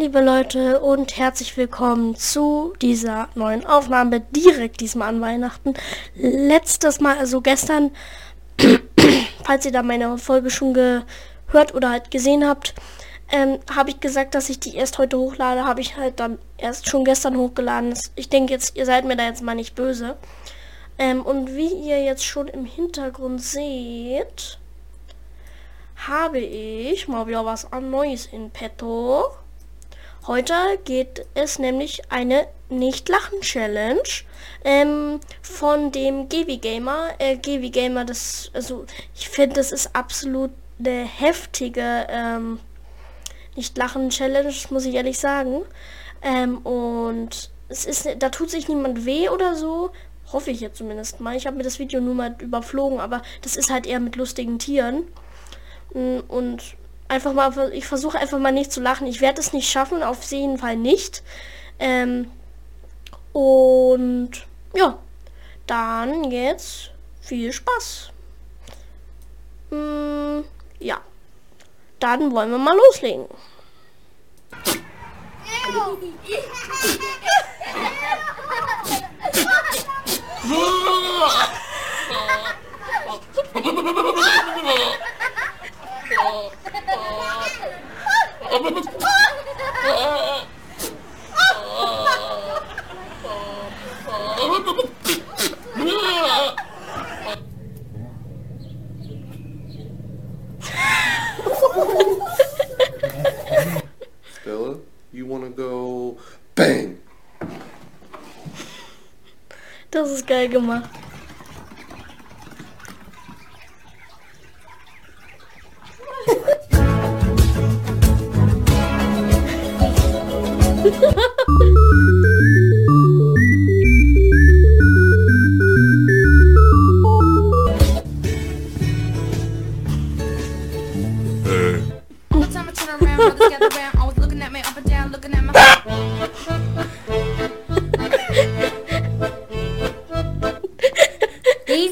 Liebe Leute und herzlich willkommen zu dieser neuen Aufnahme direkt diesmal an Weihnachten. Letztes Mal, also gestern, falls ihr da meine Folge schon gehört oder halt gesehen habt, ähm, habe ich gesagt, dass ich die erst heute hochlade, habe ich halt dann erst schon gestern hochgeladen. Ich denke jetzt, ihr seid mir da jetzt mal nicht böse. Ähm, und wie ihr jetzt schon im Hintergrund seht, habe ich mal wieder was an Neues in petto. Heute geht es nämlich eine Nicht-Lachen-Challenge ähm, von dem Gevi Gamer. Äh, Gevi Gamer, das, also ich finde, das ist absolut eine heftige ähm, Nicht-Lachen-Challenge, muss ich ehrlich sagen. Ähm, und es ist, da tut sich niemand weh oder so. Hoffe ich jetzt zumindest mal. Ich habe mir das Video nur mal überflogen, aber das ist halt eher mit lustigen Tieren. Mm, und einfach mal, ich versuche einfach mal nicht zu lachen. Ich werde es nicht schaffen, auf jeden Fall nicht. Ähm, und ja, dann jetzt viel Spaß. Mm, ja, dann wollen wir mal loslegen. Let's go, Guma.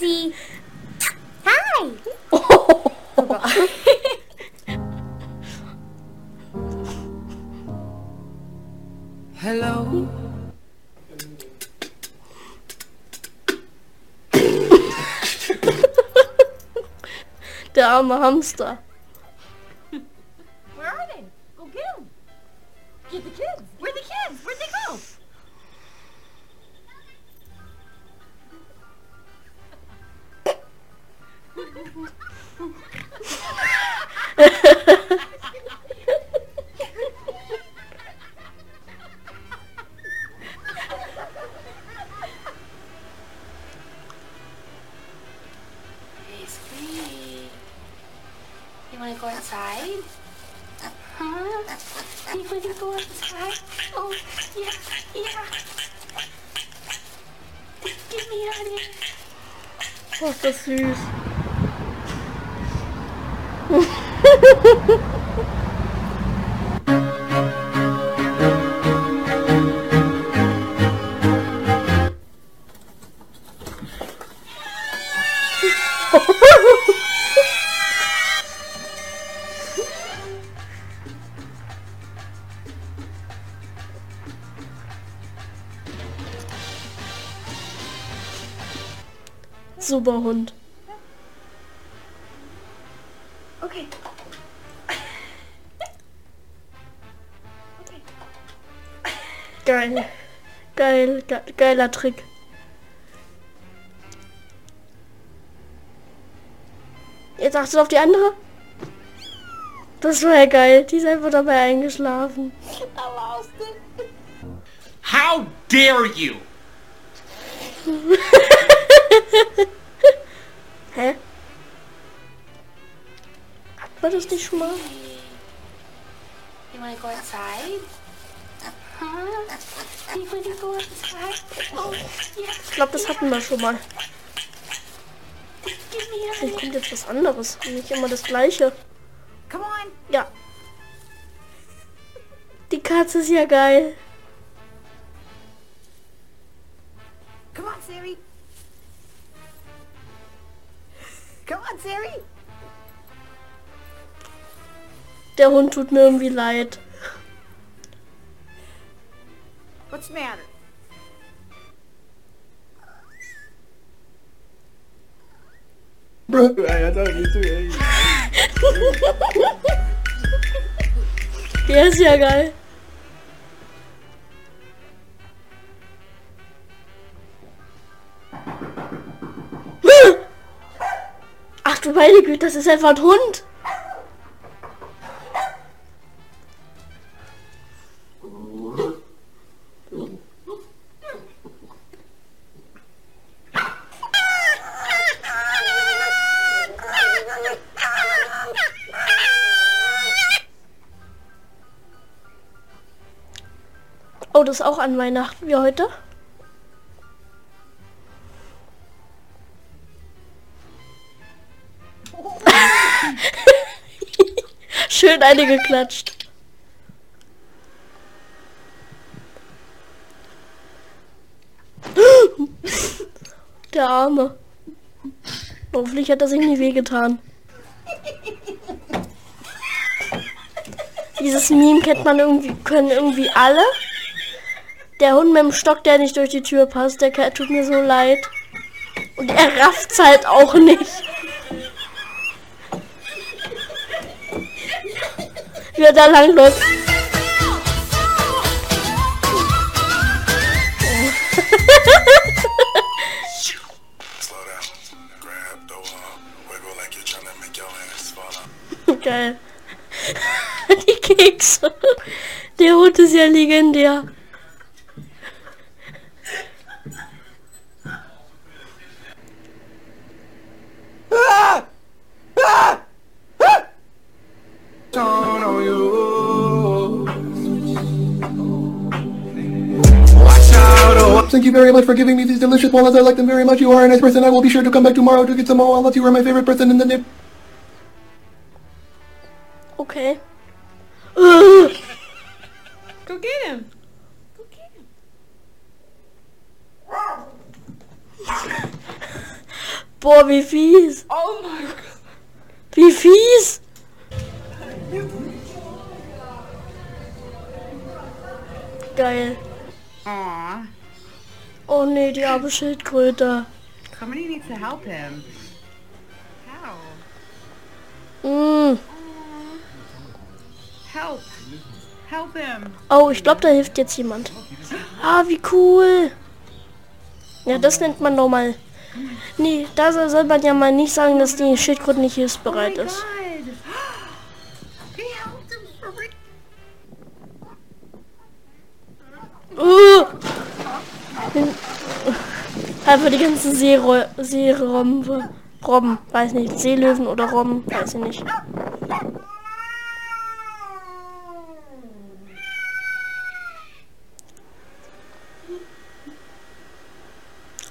Daisy. Hi. Hello. Der arme Hamster. Where are they? Go get them. Get the kids. Where the kids? Where'd they go? You want to go outside? Huh? You want to go outside? Oh, yeah, yeah. Get me out of here. Ist das süß. Super Hund. Geil. Geil, ge geiler Trick. Jetzt achtet auf die andere. Das war ja geil. Die ist einfach dabei eingeschlafen. How dare you? Hä? Wir das nicht schon mal? You want to go outside? Ich glaube, das hatten wir schon mal. Here. kommt jetzt was anderes. Nicht immer das gleiche. Come on. Ja. Die Katze ist ja geil. Come on, Siri. Come on, Siri. Der Hund tut mir irgendwie leid. What's the matter? Bro, Alter, bist du, ey. Der ist ja geil. Ach du meine Güte, das ist einfach ein Hund. Das auch an Weihnachten wie heute. Schön eine geklatscht. Der Arme. Hoffentlich hat er sich nicht wehgetan. Dieses Meme kennt man irgendwie, können irgendwie alle. Der Hund mit dem Stock, der nicht durch die Tür passt, der tut mir so leid. Und er rafft's halt auch nicht. Wie er da lang läuft. Geil. Die Kekse. Der Hund ist ja legendär. Out. Thank you very much for giving me these delicious walnuts. I like them very much. You are a nice person. I will be sure to come back tomorrow to get some more walnuts. You are my favorite person in the nip. Okay. Ugh. Go get him. Go get him. Boah, wie fies. Oh my god. Wie fies. Geil. Aw. Oh nee, die arme Schildkröte. Somebody needs to help him. How? Mm. Help. Help him. Oh, ich glaube, da hilft jetzt jemand. Ah, wie cool. Ja, das nennt man doch mal. Nee, da soll man ja mal nicht sagen, dass die Schildkröte nicht hilfsbereit ist. For real. Uh. Einfach die ganzen Seero Seerombe. Robben, weiß nicht. Seelöwen oder Robben, weiß ich nicht.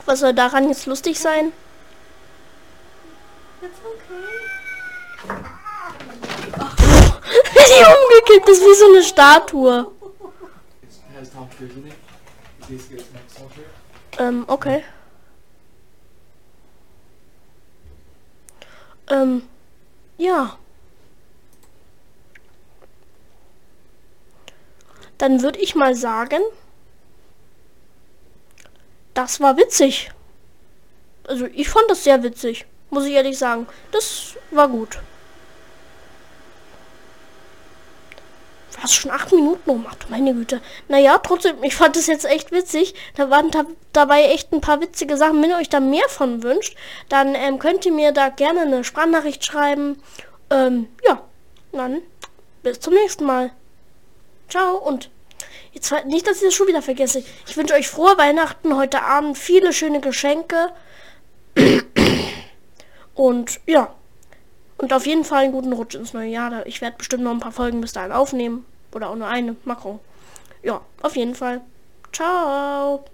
Was soll daran jetzt lustig sein? Die umgekippt ist wie so eine Statue. Has top Ähm, ja. Dann würde ich mal sagen, das war witzig. Also ich fand das sehr witzig, muss ich ehrlich sagen. Das war gut. Was schon acht Minuten ummacht, meine Güte. Naja, trotzdem, ich fand es jetzt echt witzig. Da waren da, dabei echt ein paar witzige Sachen. Wenn ihr euch da mehr von wünscht, dann ähm, könnt ihr mir da gerne eine Sprachnachricht schreiben. Ähm, ja, dann bis zum nächsten Mal. Ciao und jetzt nicht, dass ich das schon wieder vergesse. Ich wünsche euch frohe Weihnachten heute Abend, viele schöne Geschenke. Und ja, und auf jeden Fall einen guten Rutsch ins neue Jahr. Ich werde bestimmt noch ein paar Folgen bis dahin aufnehmen. Oder auch nur eine. Gucken. Ja, auf jeden Fall. Ciao.